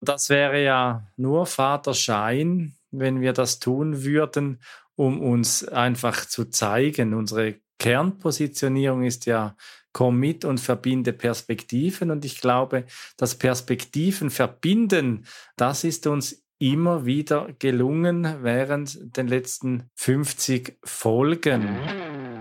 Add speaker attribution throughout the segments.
Speaker 1: Das wäre ja nur Vaterschein, wenn wir das tun würden, um uns einfach zu zeigen. Unsere Kernpositionierung ist ja komm mit und verbinde Perspektiven. Und ich glaube, das Perspektiven verbinden, das ist uns immer wieder gelungen während den letzten 50 Folgen.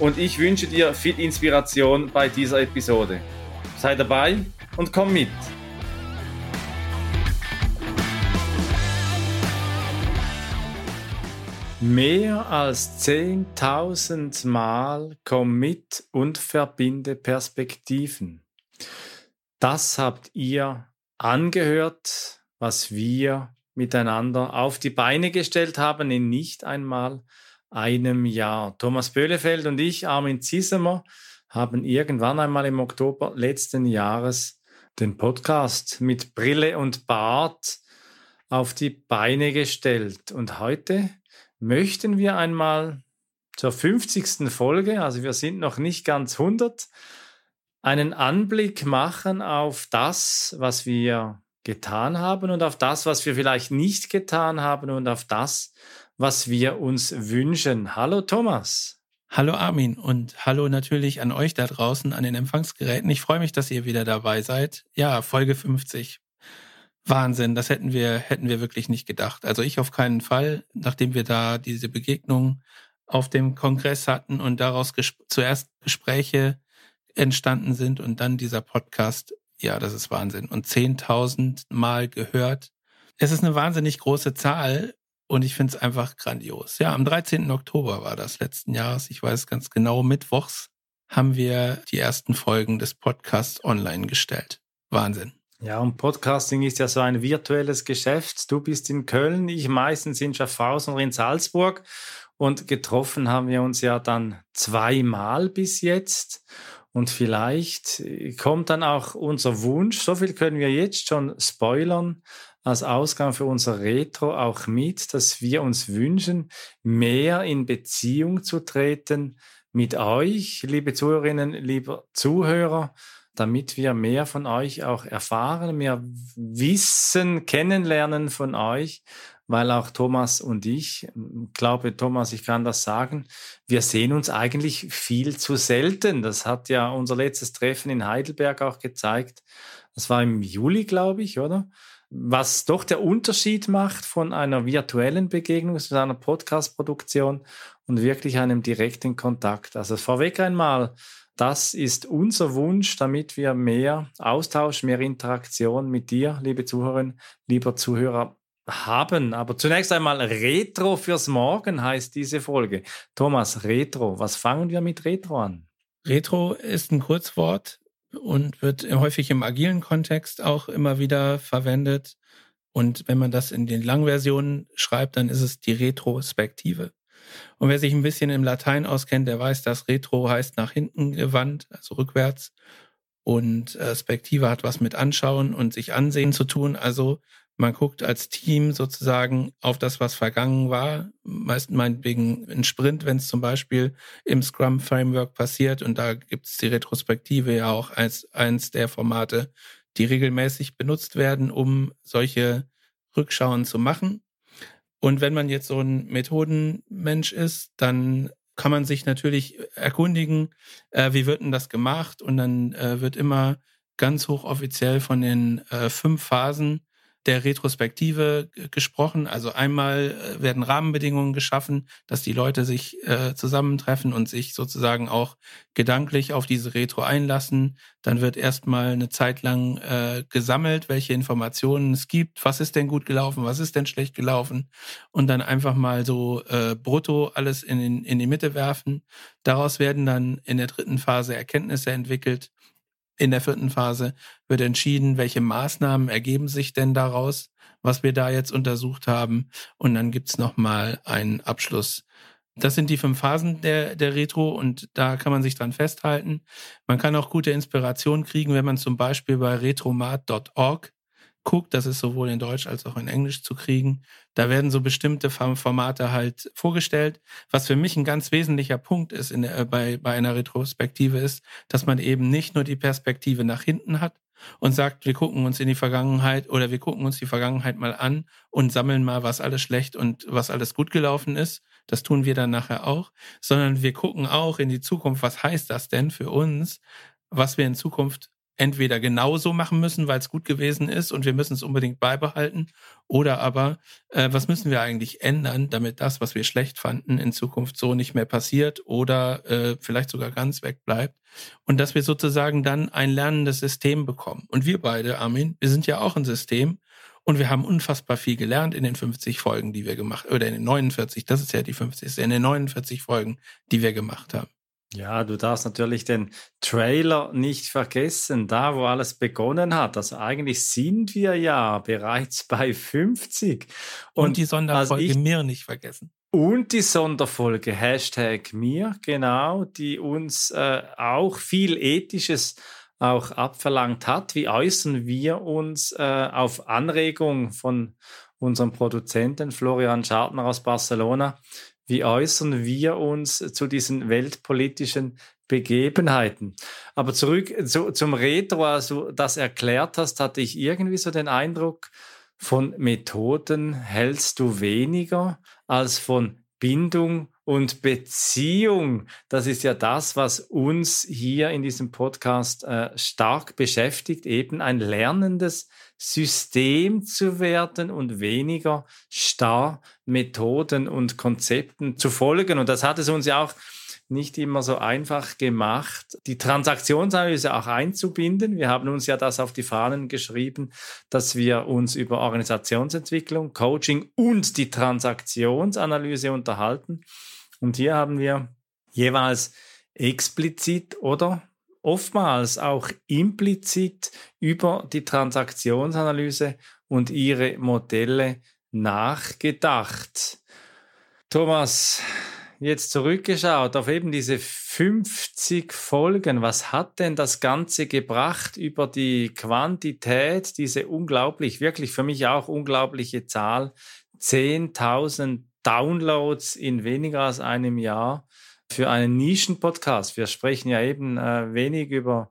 Speaker 1: und ich wünsche dir viel Inspiration bei dieser Episode. Sei dabei und komm mit. Mehr als 10.000 Mal komm mit und verbinde Perspektiven. Das habt ihr angehört, was wir miteinander auf die Beine gestellt haben in nicht einmal einem Jahr. Thomas Böhlefeld und ich, Armin Ziesemer, haben irgendwann einmal im Oktober letzten Jahres den Podcast mit Brille und Bart auf die Beine gestellt. Und heute möchten wir einmal zur 50. Folge, also wir sind noch nicht ganz 100, einen Anblick machen auf das, was wir getan haben und auf das, was wir vielleicht nicht getan haben und auf das, was wir uns wünschen. Hallo Thomas.
Speaker 2: Hallo Armin und hallo natürlich an euch da draußen an den Empfangsgeräten. Ich freue mich, dass ihr wieder dabei seid. Ja, Folge 50. Wahnsinn, das hätten wir, hätten wir wirklich nicht gedacht. Also ich auf keinen Fall, nachdem wir da diese Begegnung auf dem Kongress hatten und daraus ges zuerst Gespräche entstanden sind und dann dieser Podcast. Ja, das ist Wahnsinn. Und 10.000 Mal gehört. Es ist eine wahnsinnig große Zahl und ich finde es einfach grandios. Ja, am 13. Oktober war das letzten Jahres. Ich weiß ganz genau, mittwochs haben wir die ersten Folgen des Podcasts online gestellt. Wahnsinn.
Speaker 1: Ja, und Podcasting ist ja so ein virtuelles Geschäft. Du bist in Köln, ich meistens in Schaffhausen oder in Salzburg. Und getroffen haben wir uns ja dann zweimal bis jetzt. Und vielleicht kommt dann auch unser Wunsch, so viel können wir jetzt schon spoilern, als Ausgang für unser Retro auch mit, dass wir uns wünschen, mehr in Beziehung zu treten mit euch, liebe Zuhörerinnen, lieber Zuhörer, damit wir mehr von euch auch erfahren, mehr Wissen kennenlernen von euch, weil auch Thomas und ich, ich glaube, Thomas, ich kann das sagen, wir sehen uns eigentlich viel zu selten. Das hat ja unser letztes Treffen in Heidelberg auch gezeigt. Das war im Juli, glaube ich, oder? Was doch der Unterschied macht von einer virtuellen Begegnung zu einer Podcast-Produktion und wirklich einem direkten Kontakt. Also vorweg einmal, das ist unser Wunsch, damit wir mehr Austausch, mehr Interaktion mit dir, liebe Zuhörerinnen, lieber Zuhörer, haben. Aber zunächst einmal Retro fürs Morgen heißt diese Folge. Thomas, Retro, was fangen wir mit Retro an?
Speaker 2: Retro ist ein Kurzwort und wird häufig im agilen Kontext auch immer wieder verwendet. Und wenn man das in den Langversionen schreibt, dann ist es die Retrospektive. Und wer sich ein bisschen im Latein auskennt, der weiß, dass Retro heißt nach hinten gewandt, also rückwärts. Und äh, Spektive hat was mit Anschauen und sich ansehen zu tun. Also man guckt als Team sozusagen auf das, was vergangen war. Meist meinetwegen ein Sprint, wenn es zum Beispiel im Scrum-Framework passiert. Und da gibt es die Retrospektive ja auch als eins der Formate, die regelmäßig benutzt werden, um solche Rückschauen zu machen. Und wenn man jetzt so ein Methodenmensch ist, dann kann man sich natürlich erkundigen, äh, wie wird denn das gemacht? Und dann äh, wird immer ganz hochoffiziell von den äh, fünf Phasen der Retrospektive gesprochen. Also einmal äh, werden Rahmenbedingungen geschaffen, dass die Leute sich äh, zusammentreffen und sich sozusagen auch gedanklich auf diese Retro einlassen. Dann wird erstmal eine Zeit lang äh, gesammelt, welche Informationen es gibt. Was ist denn gut gelaufen? Was ist denn schlecht gelaufen? Und dann einfach mal so äh, brutto alles in, in die Mitte werfen. Daraus werden dann in der dritten Phase Erkenntnisse entwickelt in der vierten Phase wird entschieden, welche Maßnahmen ergeben sich denn daraus, was wir da jetzt untersucht haben. Und dann gibt's nochmal einen Abschluss. Das sind die fünf Phasen der, der Retro und da kann man sich dran festhalten. Man kann auch gute Inspiration kriegen, wenn man zum Beispiel bei retromat.org guckt, das ist sowohl in Deutsch als auch in Englisch zu kriegen. Da werden so bestimmte Formate halt vorgestellt. Was für mich ein ganz wesentlicher Punkt ist in der, äh, bei, bei einer Retrospektive ist, dass man eben nicht nur die Perspektive nach hinten hat und sagt, wir gucken uns in die Vergangenheit oder wir gucken uns die Vergangenheit mal an und sammeln mal, was alles schlecht und was alles gut gelaufen ist. Das tun wir dann nachher auch, sondern wir gucken auch in die Zukunft, was heißt das denn für uns, was wir in Zukunft entweder genauso machen müssen, weil es gut gewesen ist und wir müssen es unbedingt beibehalten, oder aber, äh, was müssen wir eigentlich ändern, damit das, was wir schlecht fanden, in Zukunft so nicht mehr passiert oder äh, vielleicht sogar ganz wegbleibt. Und dass wir sozusagen dann ein lernendes System bekommen. Und wir beide, Armin, wir sind ja auch ein System und wir haben unfassbar viel gelernt in den 50 Folgen, die wir gemacht, oder in den 49, das ist ja die 50, in den 49 Folgen, die wir gemacht haben.
Speaker 1: Ja, du darfst natürlich den Trailer nicht vergessen, da wo alles begonnen hat. Also eigentlich sind wir ja bereits bei 50.
Speaker 2: Und, und die Sonderfolge ich, mir nicht vergessen.
Speaker 1: Und die Sonderfolge Hashtag mir, genau, die uns äh, auch viel Ethisches auch abverlangt hat. Wie äußern wir uns äh, auf Anregung von unserem Produzenten Florian Schartner aus Barcelona? Wie äußern wir uns zu diesen weltpolitischen Begebenheiten? Aber zurück zu, zum Retro, als du das erklärt hast, hatte ich irgendwie so den Eindruck, von Methoden hältst du weniger als von Bindung und Beziehung. Das ist ja das, was uns hier in diesem Podcast äh, stark beschäftigt, eben ein lernendes System zu werden und weniger starr Methoden und Konzepten zu folgen. Und das hat es uns ja auch nicht immer so einfach gemacht, die Transaktionsanalyse auch einzubinden. Wir haben uns ja das auf die Fahnen geschrieben, dass wir uns über Organisationsentwicklung, Coaching und die Transaktionsanalyse unterhalten. Und hier haben wir jeweils explizit oder oftmals auch implizit über die Transaktionsanalyse und ihre Modelle nachgedacht. Thomas, jetzt zurückgeschaut auf eben diese 50 Folgen, was hat denn das Ganze gebracht über die Quantität, diese unglaublich, wirklich für mich auch unglaubliche Zahl, 10.000 Downloads in weniger als einem Jahr für einen Nischen-Podcast. Wir sprechen ja eben äh, wenig über,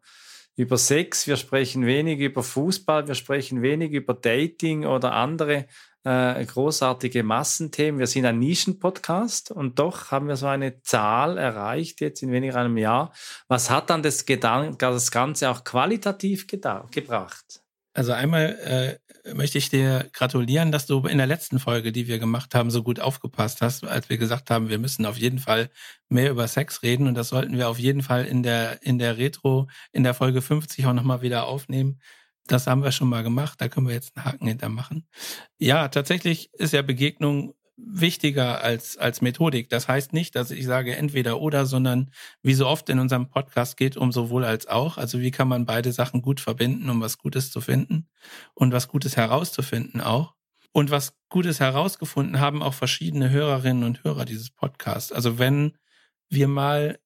Speaker 1: über Sex, wir sprechen wenig über Fußball, wir sprechen wenig über Dating oder andere äh, großartige Massenthemen. Wir sind ein Nischen-Podcast und doch haben wir so eine Zahl erreicht jetzt in weniger einem Jahr. Was hat dann das, Gedan das Ganze auch qualitativ gebracht?
Speaker 2: Also einmal äh, möchte ich dir gratulieren, dass du in der letzten Folge, die wir gemacht haben, so gut aufgepasst hast, als wir gesagt haben, wir müssen auf jeden Fall mehr über Sex reden und das sollten wir auf jeden Fall in der in der Retro in der Folge 50 auch nochmal wieder aufnehmen. Das haben wir schon mal gemacht, da können wir jetzt einen Haken hintermachen. Ja, tatsächlich ist ja Begegnung wichtiger als, als Methodik. Das heißt nicht, dass ich sage entweder oder, sondern wie so oft in unserem Podcast geht um sowohl als auch. Also wie kann man beide Sachen gut verbinden, um was Gutes zu finden und was Gutes herauszufinden auch. Und was Gutes herausgefunden haben auch verschiedene Hörerinnen und Hörer dieses Podcasts. Also wenn wir mal,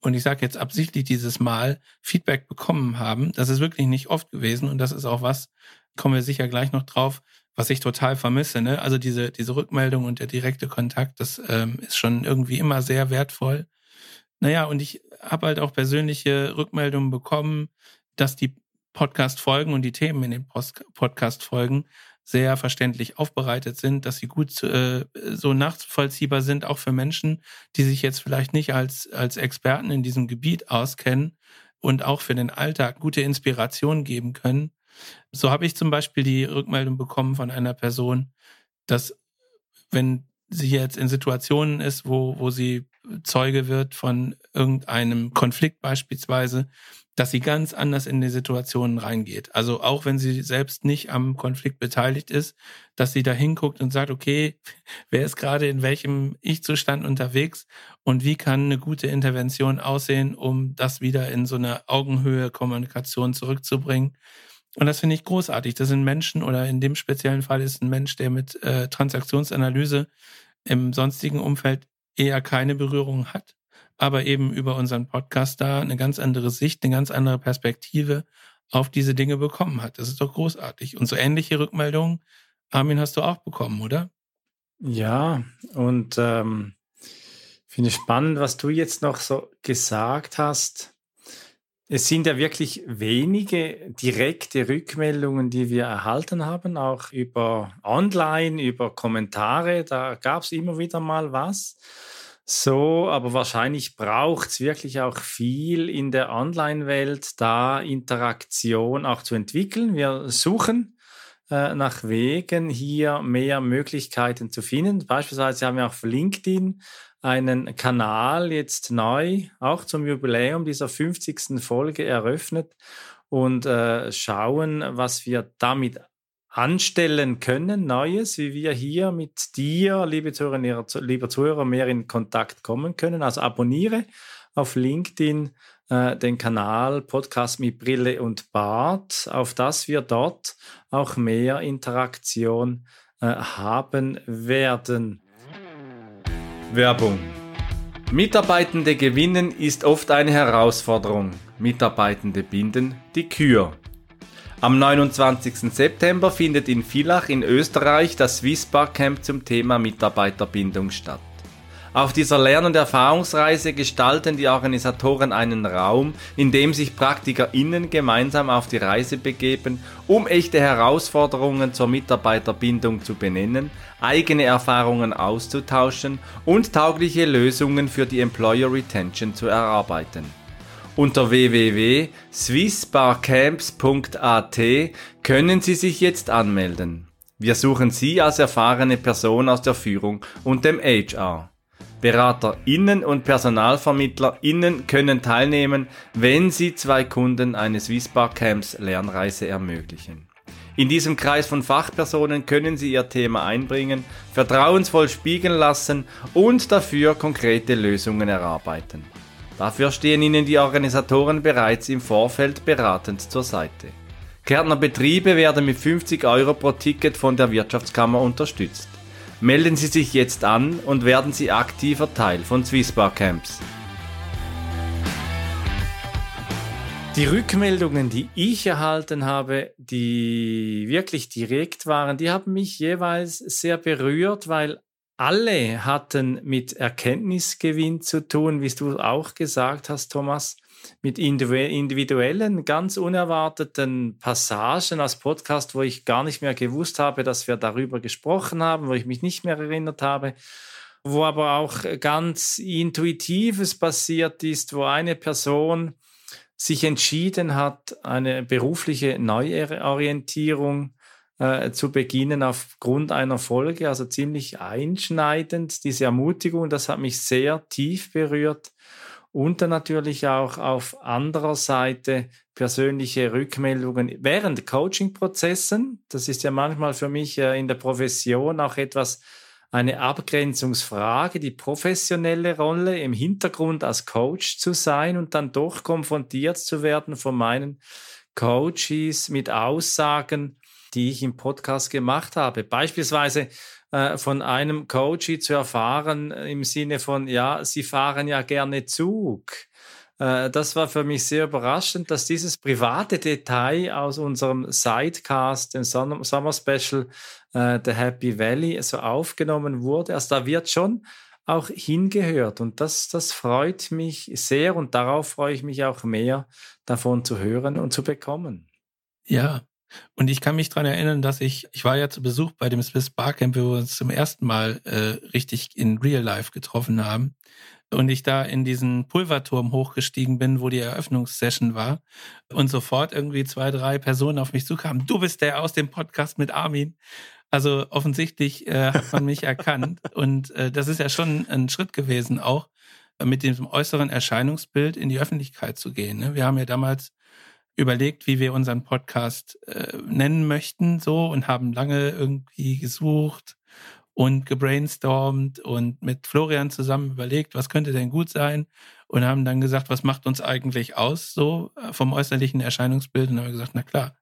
Speaker 2: und ich sage jetzt absichtlich dieses Mal, Feedback bekommen haben, das ist wirklich nicht oft gewesen und das ist auch was, kommen wir sicher gleich noch drauf, was ich total vermisse. Ne? Also diese, diese Rückmeldung und der direkte Kontakt, das ähm, ist schon irgendwie immer sehr wertvoll. Naja, und ich habe halt auch persönliche Rückmeldungen bekommen, dass die Podcast-Folgen und die Themen in den Podcast-Folgen sehr verständlich aufbereitet sind, dass sie gut äh, so nachvollziehbar sind, auch für Menschen, die sich jetzt vielleicht nicht als, als Experten in diesem Gebiet auskennen und auch für den Alltag gute Inspiration geben können. So habe ich zum Beispiel die Rückmeldung bekommen von einer Person, dass wenn sie jetzt in Situationen ist, wo, wo sie Zeuge wird von irgendeinem Konflikt beispielsweise, dass sie ganz anders in die Situationen reingeht. Also auch wenn sie selbst nicht am Konflikt beteiligt ist, dass sie da hinguckt und sagt, okay, wer ist gerade in welchem Ich-Zustand unterwegs und wie kann eine gute Intervention aussehen, um das wieder in so eine Augenhöhe Kommunikation zurückzubringen. Und das finde ich großartig. Das sind Menschen oder in dem speziellen Fall ist ein Mensch, der mit äh, Transaktionsanalyse im sonstigen Umfeld eher keine Berührung hat aber eben über unseren Podcast da eine ganz andere Sicht, eine ganz andere Perspektive auf diese Dinge bekommen hat. Das ist doch großartig. Und so ähnliche Rückmeldungen, Armin, hast du auch bekommen, oder?
Speaker 1: Ja, und ähm, finde ich spannend, was du jetzt noch so gesagt hast. Es sind ja wirklich wenige direkte Rückmeldungen, die wir erhalten haben, auch über Online, über Kommentare. Da gab es immer wieder mal was. So, aber wahrscheinlich braucht es wirklich auch viel in der Online-Welt, da Interaktion auch zu entwickeln. Wir suchen äh, nach Wegen, hier mehr Möglichkeiten zu finden. Beispielsweise haben wir auf LinkedIn einen Kanal jetzt neu, auch zum Jubiläum dieser 50. Folge eröffnet und äh, schauen, was wir damit anstellen können, Neues, wie wir hier mit dir, liebe Zuhörer, lieber Zuhörer, mehr in Kontakt kommen können. Also abonniere auf LinkedIn äh, den Kanal Podcast mit Brille und Bart, auf dass wir dort auch mehr Interaktion äh, haben werden. Werbung. Mitarbeitende gewinnen ist oft eine Herausforderung. Mitarbeitende binden die Kür. Am 29. September findet in Villach in Österreich das Swissbar Camp zum Thema Mitarbeiterbindung statt. Auf dieser Lern- und Erfahrungsreise gestalten die Organisatoren einen Raum, in dem sich PraktikerInnen gemeinsam auf die Reise begeben, um echte Herausforderungen zur Mitarbeiterbindung zu benennen, eigene Erfahrungen auszutauschen und taugliche Lösungen für die Employer Retention zu erarbeiten. Unter www.swissbarcamps.at können Sie sich jetzt anmelden. Wir suchen Sie als erfahrene Person aus der Führung und dem HR. BeraterInnen und PersonalvermittlerInnen können teilnehmen, wenn sie zwei Kunden eines Swissbarcamps Lernreise ermöglichen. In diesem Kreis von Fachpersonen können Sie Ihr Thema einbringen, vertrauensvoll spiegeln lassen und dafür konkrete Lösungen erarbeiten. Dafür stehen Ihnen die Organisatoren bereits im Vorfeld beratend zur Seite. Kärntner Betriebe werden mit 50 Euro pro Ticket von der Wirtschaftskammer unterstützt. Melden Sie sich jetzt an und werden Sie aktiver Teil von Swissbar Camps. Die Rückmeldungen, die ich erhalten habe, die wirklich direkt waren, die haben mich jeweils sehr berührt, weil alle hatten mit Erkenntnisgewinn zu tun, wie du auch gesagt hast, Thomas, mit individuellen, ganz unerwarteten Passagen als Podcast, wo ich gar nicht mehr gewusst habe, dass wir darüber gesprochen haben, wo ich mich nicht mehr erinnert habe, wo aber auch ganz Intuitives passiert ist, wo eine Person sich entschieden hat, eine berufliche Neuorientierung äh, zu beginnen aufgrund einer Folge, also ziemlich einschneidend, diese Ermutigung, das hat mich sehr tief berührt. Und dann natürlich auch auf anderer Seite persönliche Rückmeldungen während Coaching-Prozessen. Das ist ja manchmal für mich äh, in der Profession auch etwas, eine Abgrenzungsfrage, die professionelle Rolle im Hintergrund als Coach zu sein und dann doch konfrontiert zu werden von meinen Coaches mit Aussagen, die ich im Podcast gemacht habe. Beispielsweise äh, von einem Coach zu erfahren äh, im Sinne von, ja, Sie fahren ja gerne Zug. Äh, das war für mich sehr überraschend, dass dieses private Detail aus unserem Sidecast, dem Summer Special äh, The Happy Valley, so aufgenommen wurde. Also da wird schon auch hingehört. Und das, das freut mich sehr und darauf freue ich mich auch mehr, davon zu hören und zu bekommen.
Speaker 2: Ja, und ich kann mich dran erinnern, dass ich, ich war ja zu Besuch bei dem Swiss Barcamp, wo wir uns zum ersten Mal äh, richtig in Real Life getroffen haben. Und ich da in diesen Pulverturm hochgestiegen bin, wo die Eröffnungssession war. Und sofort irgendwie zwei, drei Personen auf mich zukamen. Du bist der aus dem Podcast mit Armin. Also offensichtlich äh, hat man mich erkannt und äh, das ist ja schon ein Schritt gewesen, auch mit diesem äußeren Erscheinungsbild in die Öffentlichkeit zu gehen. Ne? Wir haben ja damals überlegt, wie wir unseren Podcast äh, nennen möchten, so und haben lange irgendwie gesucht und gebrainstormt und mit Florian zusammen überlegt, was könnte denn gut sein und haben dann gesagt, was macht uns eigentlich aus, so äh, vom äußerlichen Erscheinungsbild und haben gesagt, na klar,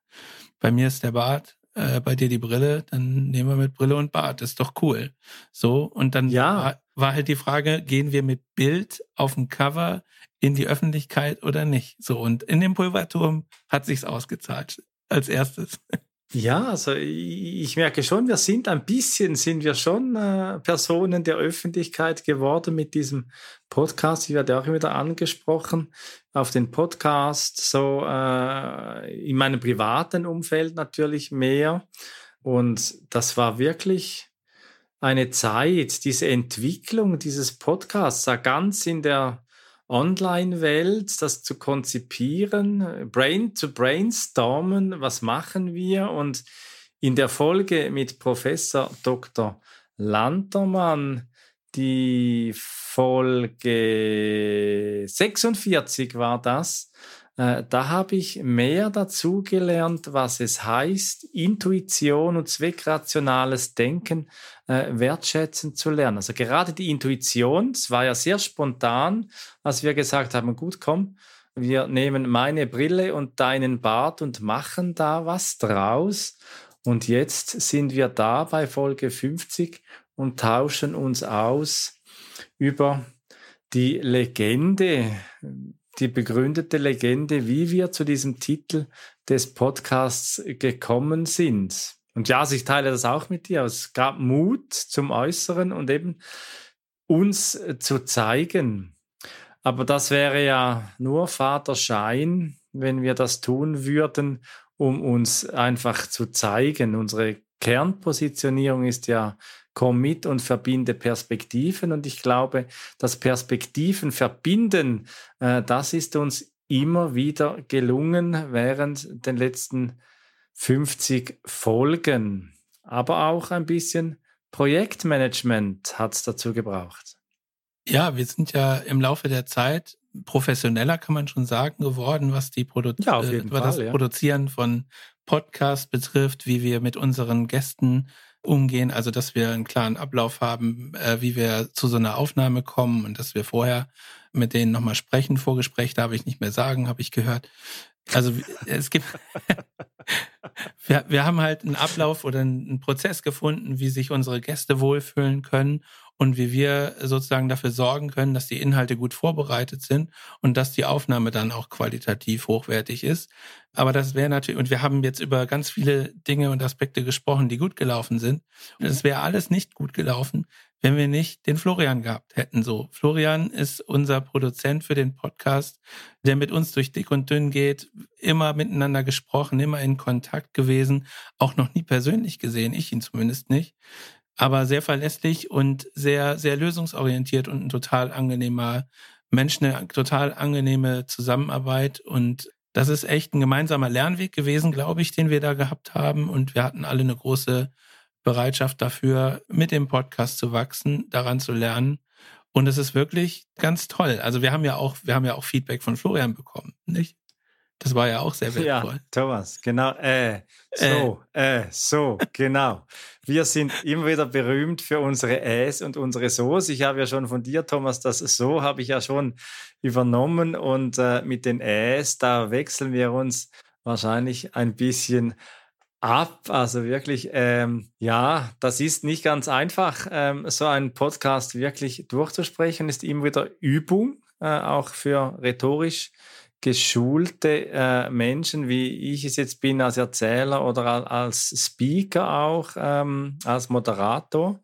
Speaker 2: bei mir ist der Bart, äh, bei dir die Brille, dann nehmen wir mit Brille und Bart, ist doch cool. So und dann ja. war, war halt die Frage, gehen wir mit Bild auf dem Cover in die Öffentlichkeit oder nicht? So und in dem Pulverturm hat sich's ausgezahlt als erstes.
Speaker 1: Ja, also ich merke schon, wir sind ein bisschen, sind wir schon äh, Personen der Öffentlichkeit geworden mit diesem Podcast. Ich werde auch wieder angesprochen auf den Podcast, so äh, in meinem privaten Umfeld natürlich mehr. Und das war wirklich eine Zeit, diese Entwicklung dieses Podcasts, ganz in der Online-Welt, das zu konzipieren, Brain zu brainstormen, was machen wir und in der Folge mit Professor Dr. Lantermann, die Folge 46 war das, äh, da habe ich mehr dazu gelernt, was es heißt, Intuition und zweckrationales Denken äh, wertschätzen zu lernen. Also gerade die Intuition, es war ja sehr spontan, als wir gesagt haben, gut, komm, wir nehmen meine Brille und deinen Bart und machen da was draus. Und jetzt sind wir da bei Folge 50 und tauschen uns aus über die Legende, die begründete Legende, wie wir zu diesem Titel des Podcasts gekommen sind. Und ja, also ich teile das auch mit dir. Es gab Mut zum Äußeren und eben uns zu zeigen. Aber das wäre ja nur Vaterschein, wenn wir das tun würden, um uns einfach zu zeigen. Unsere Kernpositionierung ist ja komm mit und verbinde Perspektiven. Und ich glaube, das Perspektiven verbinden, äh, das ist uns immer wieder gelungen während den letzten 50 Folgen. Aber auch ein bisschen Projektmanagement hat es dazu gebraucht.
Speaker 2: Ja, wir sind ja im Laufe der Zeit professioneller, kann man schon sagen, geworden, was die Produ ja, äh, was Fall, das ja. Produzieren von Podcasts betrifft, wie wir mit unseren Gästen umgehen, also dass wir einen klaren Ablauf haben, äh, wie wir zu so einer Aufnahme kommen und dass wir vorher mit denen nochmal sprechen. Vorgespräch darf ich nicht mehr sagen, habe ich gehört. Also es gibt, wir, wir haben halt einen Ablauf oder einen Prozess gefunden, wie sich unsere Gäste wohlfühlen können und wie wir sozusagen dafür sorgen können, dass die Inhalte gut vorbereitet sind und dass die Aufnahme dann auch qualitativ hochwertig ist. Aber das wäre natürlich, und wir haben jetzt über ganz viele Dinge und Aspekte gesprochen, die gut gelaufen sind. Und es wäre alles nicht gut gelaufen, wenn wir nicht den Florian gehabt hätten. So, Florian ist unser Produzent für den Podcast, der mit uns durch dick und dünn geht, immer miteinander gesprochen, immer in Kontakt gewesen, auch noch nie persönlich gesehen, ich ihn zumindest nicht aber sehr verlässlich und sehr, sehr lösungsorientiert und ein total angenehmer Mensch, eine total angenehme Zusammenarbeit und das ist echt ein gemeinsamer Lernweg gewesen, glaube ich, den wir da gehabt haben und wir hatten alle eine große Bereitschaft dafür, mit dem Podcast zu wachsen, daran zu lernen. Und es ist wirklich ganz toll. Also wir haben ja auch, wir haben ja auch Feedback von Florian bekommen, nicht? Das war ja auch sehr wertvoll.
Speaker 1: Ja, Thomas, genau. Äh, so, äh. äh, so, genau. Wir sind immer wieder berühmt für unsere Äs und unsere So's. Ich habe ja schon von dir, Thomas, das So habe ich ja schon übernommen. Und äh, mit den Äs, da wechseln wir uns wahrscheinlich ein bisschen ab. Also wirklich, ähm, ja, das ist nicht ganz einfach, ähm, so einen Podcast wirklich durchzusprechen, ist immer wieder Übung, äh, auch für rhetorisch geschulte äh, Menschen, wie ich es jetzt bin, als Erzähler oder als Speaker auch, ähm, als Moderator.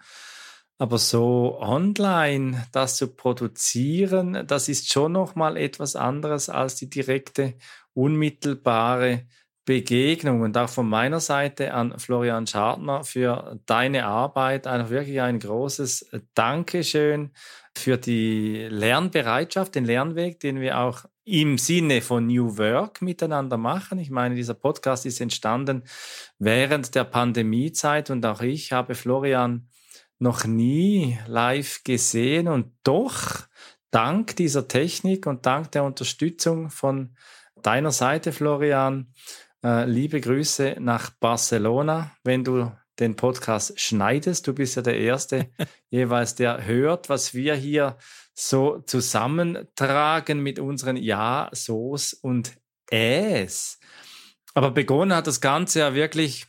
Speaker 1: Aber so online das zu produzieren, das ist schon noch mal etwas anderes als die direkte, unmittelbare Begegnung. Und auch von meiner Seite an Florian Schartner für deine Arbeit einfach wirklich ein großes Dankeschön für die Lernbereitschaft, den Lernweg, den wir auch im Sinne von New Work miteinander machen. Ich meine, dieser Podcast ist entstanden während der Pandemiezeit und auch ich habe Florian noch nie live gesehen und doch dank dieser Technik und dank der Unterstützung von deiner Seite, Florian, äh, liebe Grüße nach Barcelona, wenn du den Podcast schneidest. Du bist ja der Erste jeweils, der hört, was wir hier so zusammentragen mit unseren Ja, So's und Äs. Aber begonnen hat das Ganze ja wirklich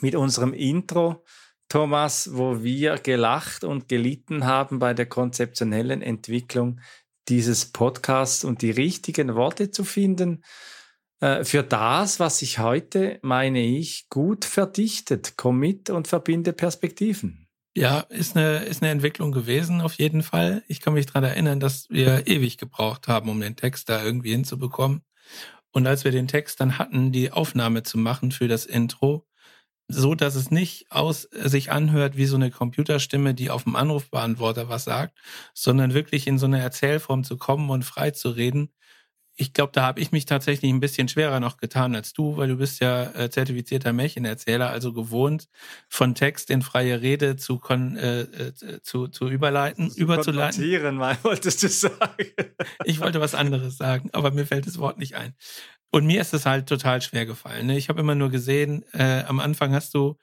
Speaker 1: mit unserem Intro, Thomas, wo wir gelacht und gelitten haben bei der konzeptionellen Entwicklung dieses Podcasts und die richtigen Worte zu finden äh, für das, was sich heute, meine ich, gut verdichtet. Komm mit und verbinde Perspektiven.
Speaker 2: Ja, ist eine, ist eine Entwicklung gewesen, auf jeden Fall. Ich kann mich daran erinnern, dass wir ewig gebraucht haben, um den Text da irgendwie hinzubekommen. Und als wir den Text dann hatten, die Aufnahme zu machen für das Intro, so dass es nicht aus sich anhört wie so eine Computerstimme, die auf dem Anrufbeantworter was sagt, sondern wirklich in so eine Erzählform zu kommen und frei zu reden, ich glaube, da habe ich mich tatsächlich ein bisschen schwerer noch getan als du, weil du bist ja äh, zertifizierter Märchenerzähler, also gewohnt, von Text in freie Rede zu, kon, äh, äh, zu, zu überleiten, zu überzuleiten.
Speaker 1: mal wolltest du sagen.
Speaker 2: ich wollte was anderes sagen, aber mir fällt das Wort nicht ein. Und mir ist es halt total schwer gefallen. Ne? Ich habe immer nur gesehen, äh, am Anfang hast du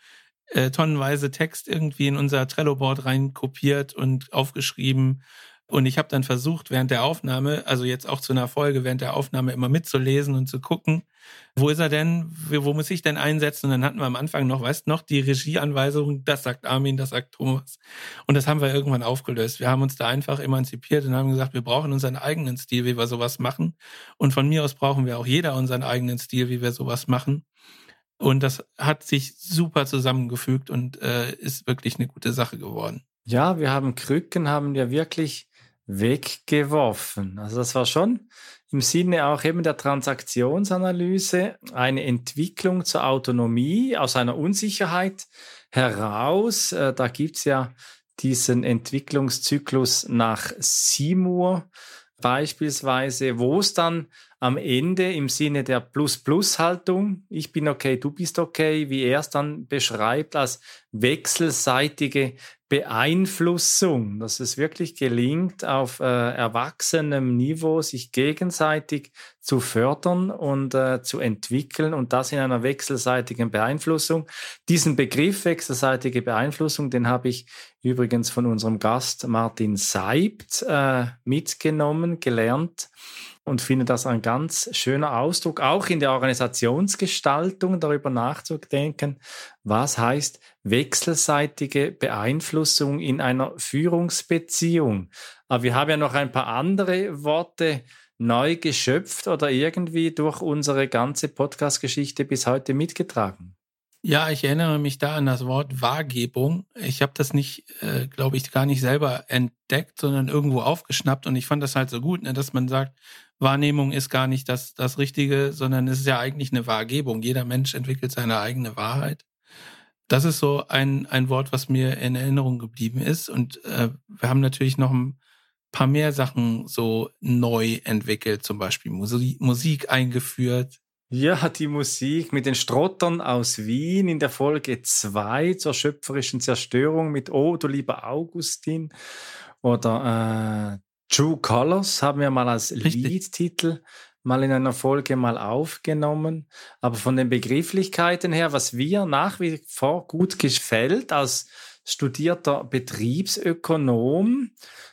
Speaker 2: äh, tonnenweise Text irgendwie in unser Trello-Board rein kopiert und aufgeschrieben und ich habe dann versucht, während der Aufnahme, also jetzt auch zu einer Folge, während der Aufnahme immer mitzulesen und zu gucken, wo ist er denn, wo muss ich denn einsetzen? Und dann hatten wir am Anfang noch, weißt noch, die Regieanweisung, das sagt Armin, das sagt Thomas. Und das haben wir irgendwann aufgelöst. Wir haben uns da einfach emanzipiert und haben gesagt, wir brauchen unseren eigenen Stil, wie wir sowas machen. Und von mir aus brauchen wir auch jeder unseren eigenen Stil, wie wir sowas machen. Und das hat sich super zusammengefügt und äh, ist wirklich eine gute Sache geworden.
Speaker 1: Ja, wir haben Krücken, haben ja wirklich weggeworfen. Also das war schon im Sinne auch eben der Transaktionsanalyse eine Entwicklung zur Autonomie aus einer Unsicherheit heraus. Äh, da gibt's ja diesen Entwicklungszyklus nach Seymour beispielsweise, wo es dann am Ende im Sinne der Plus-Plus-Haltung, ich bin okay, du bist okay, wie er es dann beschreibt, als wechselseitige Beeinflussung, dass es wirklich gelingt, auf äh, erwachsenem Niveau sich gegenseitig zu fördern und äh, zu entwickeln und das in einer wechselseitigen Beeinflussung. Diesen Begriff wechselseitige Beeinflussung, den habe ich übrigens von unserem Gast Martin Seibt äh, mitgenommen, gelernt und finde das ein ganz schöner Ausdruck, auch in der Organisationsgestaltung darüber nachzudenken, was heißt wechselseitige Beeinflussung in einer Führungsbeziehung. Aber wir haben ja noch ein paar andere Worte neu geschöpft oder irgendwie durch unsere ganze Podcast-Geschichte bis heute mitgetragen.
Speaker 2: Ja, ich erinnere mich da an das Wort Wahrgebung. Ich habe das nicht, äh, glaube ich, gar nicht selber entdeckt, sondern irgendwo aufgeschnappt und ich fand das halt so gut, ne, dass man sagt, Wahrnehmung ist gar nicht das, das Richtige, sondern es ist ja eigentlich eine Wahrgebung. Jeder Mensch entwickelt seine eigene Wahrheit. Das ist so ein, ein Wort, was mir in Erinnerung geblieben ist. Und äh, wir haben natürlich noch ein paar mehr Sachen so neu entwickelt, zum Beispiel Musik, Musik eingeführt.
Speaker 1: Ja, die Musik mit den Strottern aus Wien in der Folge 2 zur schöpferischen Zerstörung mit Oh, du lieber Augustin oder äh, True Colors haben wir mal als Liedtitel mal in einer Folge mal aufgenommen. Aber von den Begrifflichkeiten her, was mir nach wie vor gut gefällt als studierter Betriebsökonom,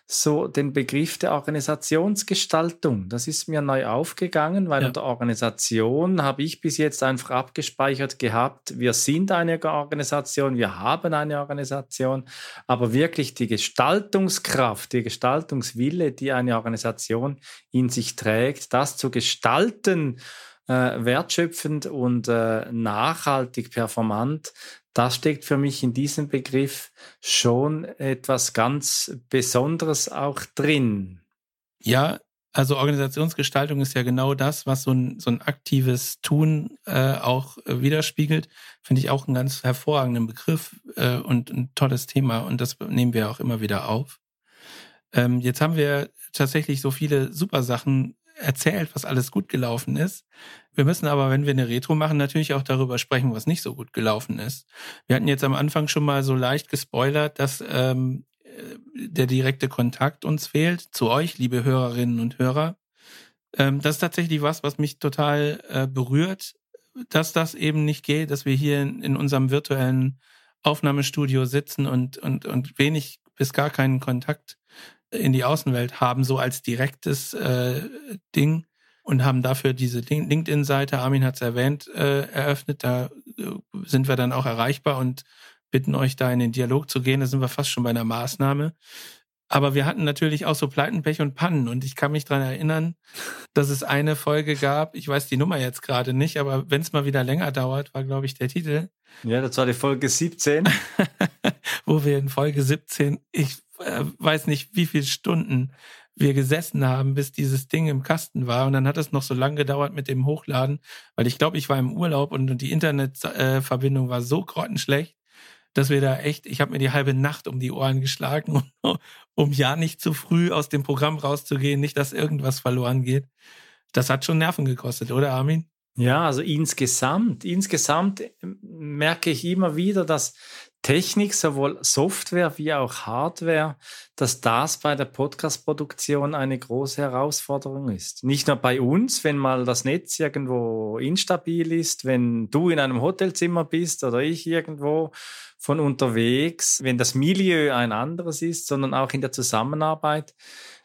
Speaker 1: so den Begriff der Organisationsgestaltung. Das ist mir neu aufgegangen, weil ja. unter Organisation habe ich bis jetzt einfach abgespeichert gehabt, wir sind eine Organisation, wir haben eine Organisation, aber wirklich die Gestaltungskraft, die Gestaltungswille, die eine Organisation in sich trägt, das zu gestalten, äh, wertschöpfend und äh, nachhaltig performant, das steckt für mich in diesem Begriff schon etwas ganz Besonderes auch drin.
Speaker 2: Ja, also Organisationsgestaltung ist ja genau das, was so ein, so ein aktives Tun äh, auch äh, widerspiegelt. Finde ich auch einen ganz hervorragenden Begriff äh, und ein tolles Thema und das nehmen wir auch immer wieder auf. Ähm, jetzt haben wir tatsächlich so viele super Sachen erzählt, was alles gut gelaufen ist. Wir müssen aber, wenn wir eine Retro machen, natürlich auch darüber sprechen, was nicht so gut gelaufen ist. Wir hatten jetzt am Anfang schon mal so leicht gespoilert, dass ähm, der direkte Kontakt uns fehlt zu euch, liebe Hörerinnen und Hörer. Ähm, das ist tatsächlich was, was mich total äh, berührt, dass das eben nicht geht, dass wir hier in, in unserem virtuellen Aufnahmestudio sitzen und, und, und wenig bis gar keinen Kontakt in die Außenwelt haben, so als direktes äh, Ding und haben dafür diese LinkedIn-Seite, Armin hat es erwähnt, äh, eröffnet. Da äh, sind wir dann auch erreichbar und bitten euch da in den Dialog zu gehen. Da sind wir fast schon bei einer Maßnahme. Aber wir hatten natürlich auch so Pleiten, Pech und Pannen. Und ich kann mich dran erinnern, dass es eine Folge gab, ich weiß die Nummer jetzt gerade nicht, aber wenn es mal wieder länger dauert, war, glaube ich, der Titel.
Speaker 1: Ja, das war die Folge 17.
Speaker 2: Wo wir in Folge 17, ich äh, weiß nicht, wie viele Stunden wir gesessen haben, bis dieses Ding im Kasten war. Und dann hat es noch so lange gedauert mit dem Hochladen, weil ich glaube, ich war im Urlaub und die Internetverbindung war so grottenschlecht, dass wir da echt, ich habe mir die halbe Nacht um die Ohren geschlagen, um, um ja nicht zu früh aus dem Programm rauszugehen, nicht, dass irgendwas verloren geht. Das hat schon Nerven gekostet, oder Armin?
Speaker 1: Ja, also insgesamt, insgesamt merke ich immer wieder, dass Technik, sowohl Software wie auch Hardware, dass das bei der Podcast-Produktion eine große Herausforderung ist. Nicht nur bei uns, wenn mal das Netz irgendwo instabil ist, wenn du in einem Hotelzimmer bist oder ich irgendwo von unterwegs, wenn das Milieu ein anderes ist, sondern auch in der Zusammenarbeit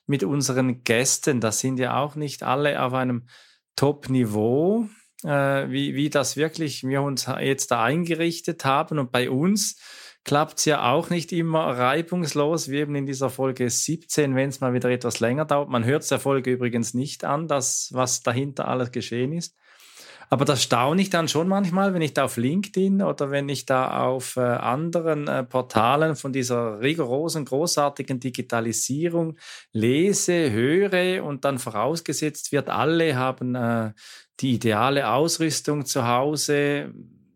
Speaker 1: mit unseren Gästen. Da sind ja auch nicht alle auf einem Top-Niveau äh, wie, wie das wirklich wir uns jetzt da eingerichtet haben. Und bei uns klappt es ja auch nicht immer reibungslos, wie eben in dieser Folge 17, wenn es mal wieder etwas länger dauert. Man hört es der Folge übrigens nicht an, das, was dahinter alles geschehen ist. Aber das staune ich dann schon manchmal, wenn ich da auf LinkedIn oder wenn ich da auf äh, anderen äh, Portalen von dieser rigorosen, großartigen Digitalisierung lese, höre und dann vorausgesetzt wird, alle haben äh, die ideale Ausrüstung zu Hause.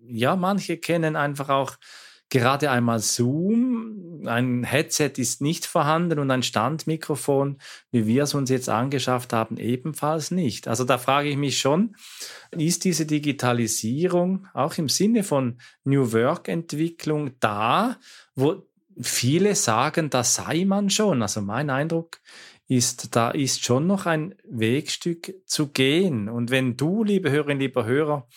Speaker 1: Ja, manche kennen einfach auch gerade einmal Zoom. Ein Headset ist nicht vorhanden und ein Standmikrofon, wie wir es uns jetzt angeschafft haben, ebenfalls nicht. Also da frage ich mich schon, ist diese Digitalisierung auch im Sinne von New Work Entwicklung da, wo viele sagen, da sei man schon. Also mein Eindruck ist, da ist schon noch ein Wegstück zu gehen. Und wenn du, liebe Hörerinnen, lieber Hörer,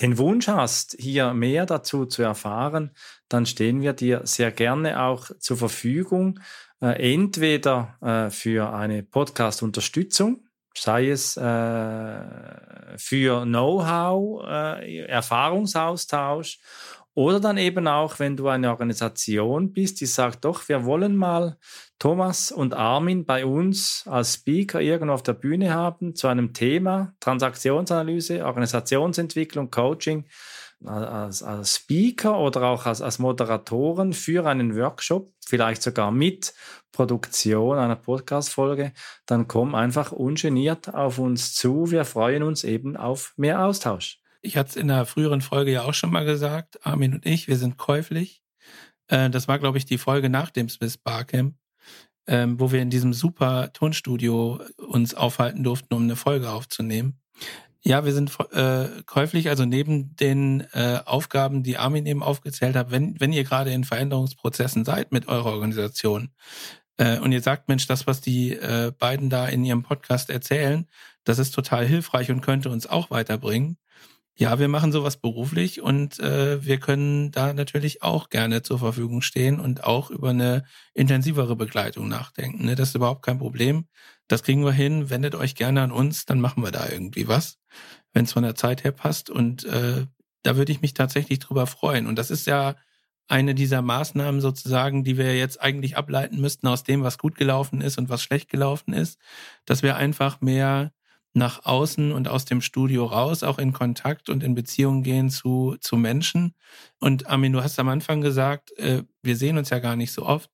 Speaker 1: den Wunsch hast, hier mehr dazu zu erfahren, dann stehen wir dir sehr gerne auch zur Verfügung, äh, entweder äh, für eine Podcast-Unterstützung, sei es äh, für Know-how, äh, Erfahrungsaustausch oder dann eben auch, wenn du eine Organisation bist, die sagt, doch, wir wollen mal Thomas und Armin bei uns als Speaker irgendwo auf der Bühne haben zu einem Thema, Transaktionsanalyse, Organisationsentwicklung, Coaching, als, als Speaker oder auch als, als Moderatoren für einen Workshop, vielleicht sogar mit Produktion einer Podcast-Folge, dann komm einfach ungeniert auf uns zu. Wir freuen uns eben auf mehr Austausch.
Speaker 2: Ich hatte es in der früheren Folge ja auch schon mal gesagt, Armin und ich, wir sind käuflich. Äh, das war, glaube ich, die Folge nach dem Swiss Barcamp, ähm, wo wir in diesem super Tonstudio uns aufhalten durften, um eine Folge aufzunehmen. Ja, wir sind äh, käuflich, also neben den äh, Aufgaben, die Armin eben aufgezählt hat, wenn, wenn ihr gerade in Veränderungsprozessen seid mit eurer Organisation äh, und ihr sagt, Mensch, das, was die äh, beiden da in ihrem Podcast erzählen, das ist total hilfreich und könnte uns auch weiterbringen, ja, wir machen sowas beruflich und äh, wir können da natürlich auch gerne zur Verfügung stehen und auch über eine intensivere Begleitung nachdenken. Ne? Das ist überhaupt kein Problem. Das kriegen wir hin. Wendet euch gerne an uns, dann machen wir da irgendwie was, wenn es von der Zeit her passt. Und äh, da würde ich mich tatsächlich drüber freuen. Und das ist ja eine dieser Maßnahmen sozusagen, die wir jetzt eigentlich ableiten müssten aus dem, was gut gelaufen ist und was schlecht gelaufen ist, dass wir einfach mehr nach außen und aus dem Studio raus, auch in Kontakt und in Beziehung gehen zu, zu Menschen. Und Armin, du hast am Anfang gesagt, äh, wir sehen uns ja gar nicht so oft.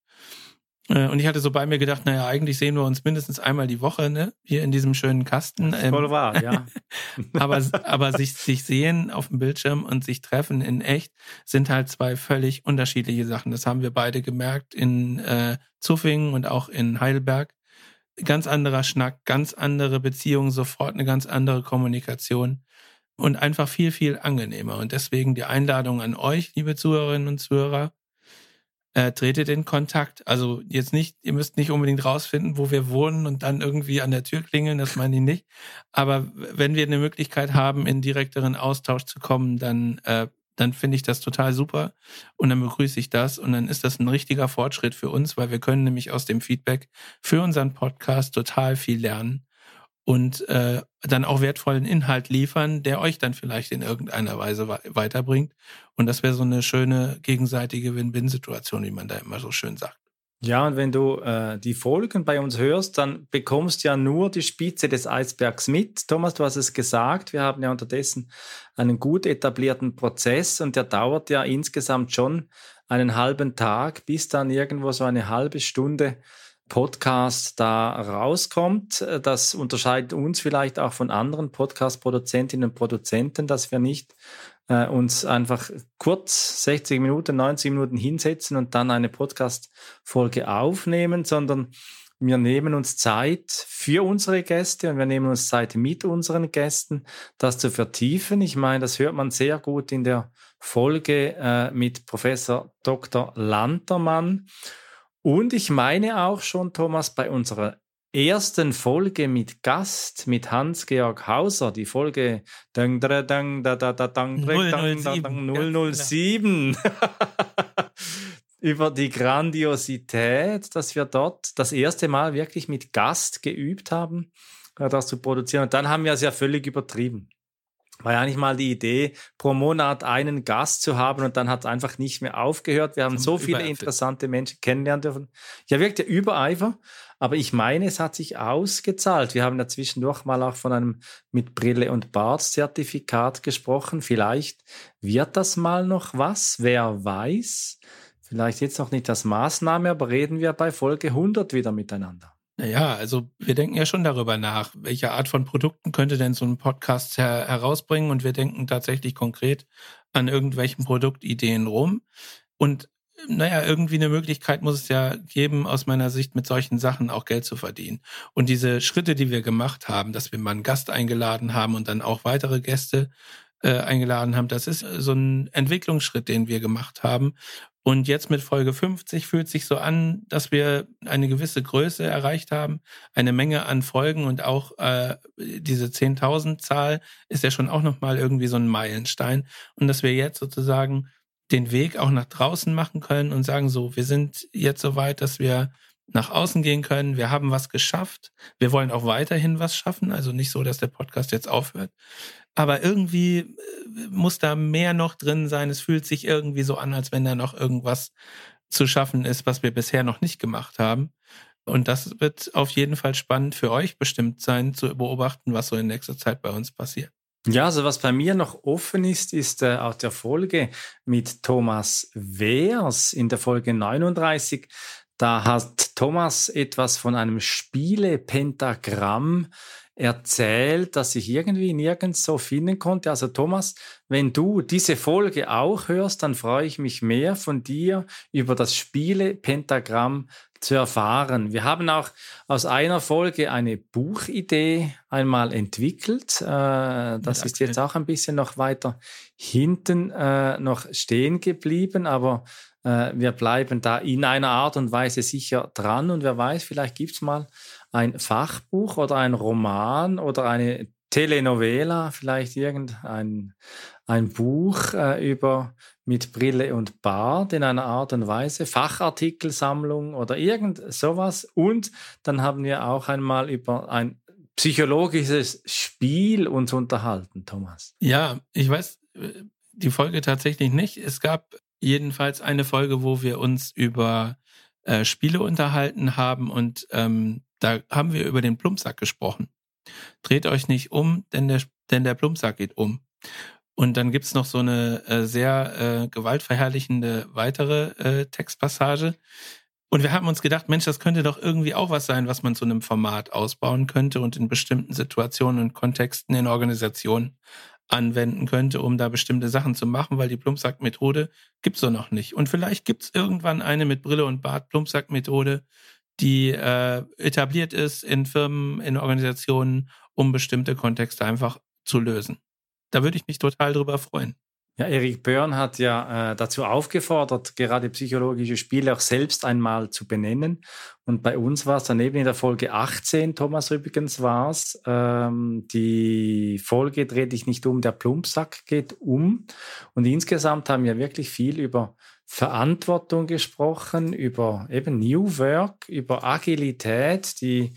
Speaker 2: Äh, und ich hatte so bei mir gedacht, naja, eigentlich sehen wir uns mindestens einmal die Woche, ne? Hier in diesem schönen Kasten.
Speaker 1: Ähm, voll wahr, ja.
Speaker 2: aber aber sich, sich sehen auf dem Bildschirm und sich treffen in echt sind halt zwei völlig unterschiedliche Sachen. Das haben wir beide gemerkt in äh, Zuffingen und auch in Heidelberg ganz anderer Schnack, ganz andere Beziehungen, sofort eine ganz andere Kommunikation und einfach viel, viel angenehmer. Und deswegen die Einladung an euch, liebe Zuhörerinnen und Zuhörer, äh, tretet in Kontakt. Also jetzt nicht, ihr müsst nicht unbedingt rausfinden, wo wir wohnen und dann irgendwie an der Tür klingeln, das meine ich nicht. Aber wenn wir eine Möglichkeit haben, in direkteren Austausch zu kommen, dann, äh, dann finde ich das total super und dann begrüße ich das und dann ist das ein richtiger Fortschritt für uns, weil wir können nämlich aus dem Feedback für unseren Podcast total viel lernen und äh, dann auch wertvollen Inhalt liefern, der euch dann vielleicht in irgendeiner Weise weiterbringt. Und das wäre so eine schöne gegenseitige Win-Win-Situation, wie man da immer so schön sagt.
Speaker 1: Ja, und wenn du äh, die Folgen bei uns hörst, dann bekommst du ja nur die Spitze des Eisbergs mit. Thomas, du hast es gesagt, wir haben ja unterdessen einen gut etablierten Prozess und der dauert ja insgesamt schon einen halben Tag, bis dann irgendwo so eine halbe Stunde Podcast da rauskommt. Das unterscheidet uns vielleicht auch von anderen Podcast-Produzentinnen und Produzenten, dass wir nicht äh, uns einfach kurz 60 Minuten, 90 Minuten hinsetzen und dann eine Podcast-Folge aufnehmen, sondern wir nehmen uns Zeit für unsere Gäste und wir nehmen uns Zeit mit unseren Gästen, das zu vertiefen. Ich meine, das hört man sehr gut in der Folge äh, mit Professor Dr. Lantermann. Und ich meine auch schon, Thomas, bei unserer ersten Folge mit Gast, mit Hans-Georg Hauser, die Folge 007. über die Grandiosität, dass wir dort das erste Mal wirklich mit Gast geübt haben, äh, das zu produzieren. Und dann haben wir es ja völlig übertrieben war ja eigentlich mal die Idee, pro Monat einen Gast zu haben und dann hat es einfach nicht mehr aufgehört. Wir haben so viele interessante Menschen kennenlernen dürfen. Ja, wirkt ja Übereifer, aber ich meine, es hat sich ausgezahlt. Wir haben ja zwischendurch mal auch von einem mit Brille und Bart Zertifikat gesprochen. Vielleicht wird das mal noch was, wer weiß. Vielleicht jetzt noch nicht das Maßnahme, aber reden wir bei Folge 100 wieder miteinander.
Speaker 2: Naja, also wir denken ja schon darüber nach, welche Art von Produkten könnte denn so ein Podcast her herausbringen und wir denken tatsächlich konkret an irgendwelchen Produktideen rum. Und naja, irgendwie eine Möglichkeit muss es ja geben, aus meiner Sicht mit solchen Sachen auch Geld zu verdienen. Und diese Schritte, die wir gemacht haben, dass wir mal einen Gast eingeladen haben und dann auch weitere Gäste äh, eingeladen haben, das ist so ein Entwicklungsschritt, den wir gemacht haben. Und jetzt mit Folge 50 fühlt sich so an, dass wir eine gewisse Größe erreicht haben, eine Menge an Folgen und auch äh, diese 10.000 Zahl ist ja schon auch nochmal irgendwie so ein Meilenstein. Und dass wir jetzt sozusagen den Weg auch nach draußen machen können und sagen so, wir sind jetzt so weit, dass wir nach außen gehen können. Wir haben was geschafft. Wir wollen auch weiterhin was schaffen. Also nicht so, dass der Podcast jetzt aufhört. Aber irgendwie äh, muss da mehr noch drin sein. Es fühlt sich irgendwie so an, als wenn da noch irgendwas zu schaffen ist, was wir bisher noch nicht gemacht haben. Und das wird auf jeden Fall spannend für euch bestimmt sein, zu beobachten, was so in nächster Zeit bei uns passiert.
Speaker 1: Ja, also was bei mir noch offen ist, ist äh, auch der Folge mit Thomas Wehrs in der Folge 39. Da hat Thomas etwas von einem Spielepentagramm erzählt, dass ich irgendwie nirgends so finden konnte. Also Thomas, wenn du diese Folge auch hörst, dann freue ich mich mehr von dir über das Spiele-Pentagramm zu erfahren. Wir haben auch aus einer Folge eine Buchidee einmal entwickelt. Äh, das ist jetzt auch ein bisschen noch weiter hinten äh, noch stehen geblieben, aber äh, wir bleiben da in einer Art und Weise sicher dran und wer weiß, vielleicht gibt es mal ein Fachbuch oder ein Roman oder eine Telenovela, vielleicht irgendein ein Buch äh, über mit Brille und Bart in einer Art und Weise, Fachartikelsammlung oder irgend sowas. Und dann haben wir auch einmal über ein psychologisches Spiel uns unterhalten, Thomas.
Speaker 2: Ja, ich weiß äh, die Folge tatsächlich nicht. Es gab jedenfalls eine Folge, wo wir uns über äh, Spiele unterhalten haben und ähm, da haben wir über den Plumpsack gesprochen. Dreht euch nicht um, denn der, denn der Plumpsack geht um. Und dann gibt's noch so eine äh, sehr äh, gewaltverherrlichende weitere äh, Textpassage. Und wir haben uns gedacht, Mensch, das könnte doch irgendwie auch was sein, was man zu einem Format ausbauen könnte und in bestimmten Situationen und Kontexten in Organisationen anwenden könnte, um da bestimmte Sachen zu machen, weil die Plumpsack-Methode gibt's so noch nicht. Und vielleicht gibt's irgendwann eine mit Brille und Bart Plumpsack-Methode, die äh, etabliert ist in Firmen, in Organisationen, um bestimmte Kontexte einfach zu lösen. Da würde ich mich total drüber freuen.
Speaker 1: Ja, Erik Börn hat ja äh, dazu aufgefordert, gerade psychologische Spiele auch selbst einmal zu benennen. Und bei uns war es daneben in der Folge 18, Thomas übrigens war es, ähm, die Folge dreht dich nicht um, der Plumpsack geht um. Und insgesamt haben wir wirklich viel über Verantwortung gesprochen, über eben New Work, über Agilität, die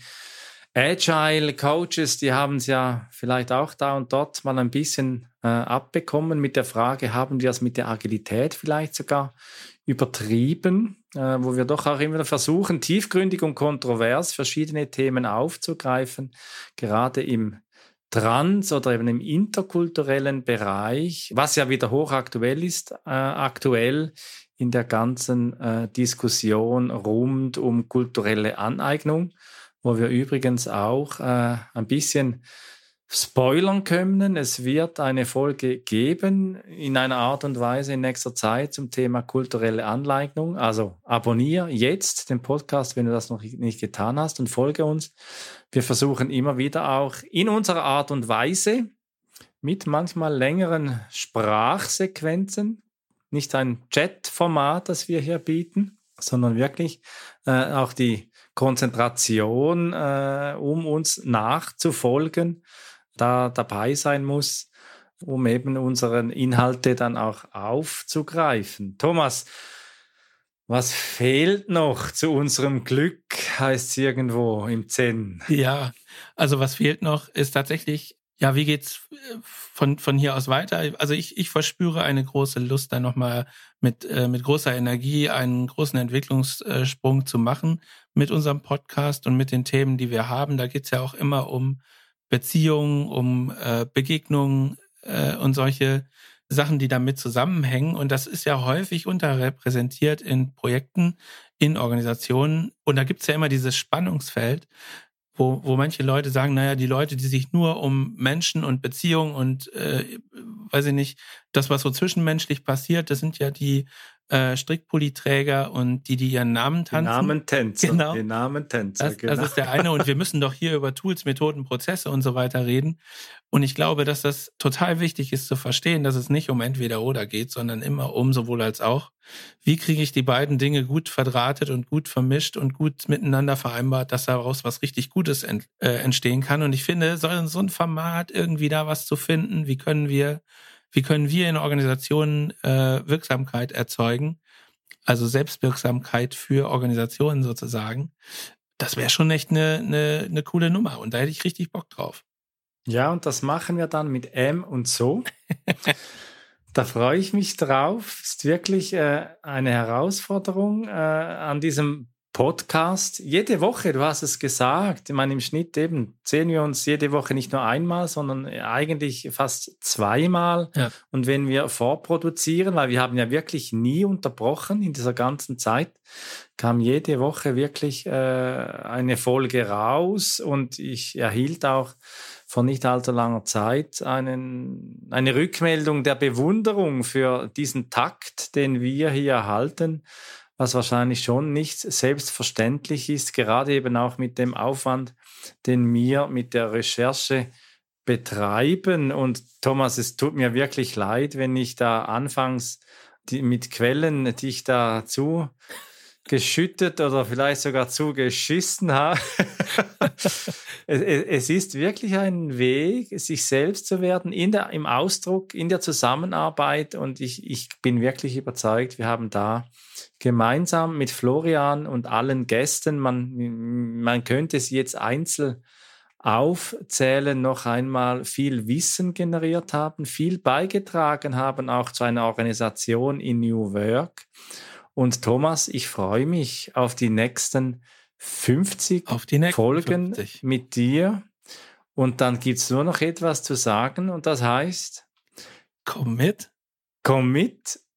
Speaker 1: Agile Coaches, die haben es ja vielleicht auch da und dort mal ein bisschen äh, abbekommen. Mit der Frage, haben wir es mit der Agilität vielleicht sogar übertrieben, äh, wo wir doch auch immer versuchen, tiefgründig und kontrovers verschiedene Themen aufzugreifen, gerade im Trans- oder eben im interkulturellen Bereich, was ja wieder hochaktuell ist, äh, aktuell in der ganzen äh, Diskussion rund um kulturelle Aneignung wo wir übrigens auch äh, ein bisschen spoilern können. Es wird eine Folge geben in einer Art und Weise in nächster Zeit zum Thema kulturelle Aneignung. Also abonniere jetzt den Podcast, wenn du das noch nicht getan hast und folge uns. Wir versuchen immer wieder auch in unserer Art und Weise mit manchmal längeren Sprachsequenzen, nicht ein Chat-Format, das wir hier bieten, sondern wirklich äh, auch die Konzentration, äh, um uns nachzufolgen, da dabei sein muss, um eben unseren Inhalte dann auch aufzugreifen. Thomas, was fehlt noch zu unserem Glück, heißt es irgendwo im Zen.
Speaker 2: Ja, also was fehlt noch, ist tatsächlich ja, wie geht's äh, von, von hier aus weiter? Also ich, ich verspüre eine große Lust, da nochmal mit, äh, mit großer Energie einen großen Entwicklungssprung zu machen mit unserem Podcast und mit den Themen, die wir haben. Da geht's ja auch immer um Beziehungen, um äh, Begegnungen äh, und solche Sachen, die damit zusammenhängen. Und das ist ja häufig unterrepräsentiert in Projekten, in Organisationen. Und da gibt's ja immer dieses Spannungsfeld wo, wo manche Leute sagen, naja, die Leute, die sich nur um Menschen und Beziehungen und äh, weiß ich nicht, das, was so zwischenmenschlich passiert, das sind ja die äh, Strickpulliträger und die, die ihren Namen tanzen. Die
Speaker 1: Namentänzer.
Speaker 2: Genau.
Speaker 1: Die Namentänzer,
Speaker 2: das,
Speaker 1: genau.
Speaker 2: das ist der eine. Und wir müssen doch hier über Tools, Methoden, Prozesse und so weiter reden. Und ich glaube, dass das total wichtig ist zu verstehen, dass es nicht um entweder oder geht, sondern immer um sowohl als auch. Wie kriege ich die beiden Dinge gut verdrahtet und gut vermischt und gut miteinander vereinbart, dass daraus was richtig Gutes ent, äh, entstehen kann? Und ich finde, so, so ein Format irgendwie da was zu finden, wie können wir wie können wir in Organisationen äh, Wirksamkeit erzeugen, also Selbstwirksamkeit für Organisationen sozusagen. Das wäre schon echt eine, eine, eine coole Nummer und da hätte ich richtig Bock drauf.
Speaker 1: Ja, und das machen wir dann mit M und so. da freue ich mich drauf. Ist wirklich äh, eine Herausforderung äh, an diesem Podcast jede Woche, du hast es gesagt. Ich meine, im Schnitt eben sehen wir uns jede Woche nicht nur einmal, sondern eigentlich fast zweimal. Ja. Und wenn wir vorproduzieren, weil wir haben ja wirklich nie unterbrochen in dieser ganzen Zeit, kam jede Woche wirklich äh, eine Folge raus und ich erhielt auch vor nicht allzu langer Zeit einen, eine Rückmeldung der Bewunderung für diesen Takt, den wir hier erhalten was wahrscheinlich schon nicht selbstverständlich ist, gerade eben auch mit dem Aufwand, den wir mit der Recherche betreiben. Und Thomas, es tut mir wirklich leid, wenn ich da anfangs die, mit Quellen dich dazu geschüttet oder vielleicht sogar zugeschissen habe. es, es, ist wirklich ein Weg, sich selbst zu werden in der, im Ausdruck, in der Zusammenarbeit. Und ich, ich bin wirklich überzeugt, wir haben da gemeinsam mit Florian und allen Gästen, man, man könnte sie jetzt einzeln aufzählen, noch einmal viel Wissen generiert haben, viel beigetragen haben, auch zu einer Organisation in New Work. Und Thomas, ich freue mich auf die nächsten 50
Speaker 2: die nächsten
Speaker 1: Folgen 50. mit dir. Und dann gibt es nur noch etwas zu sagen und das heißt,
Speaker 2: komm mit.
Speaker 1: Komm mit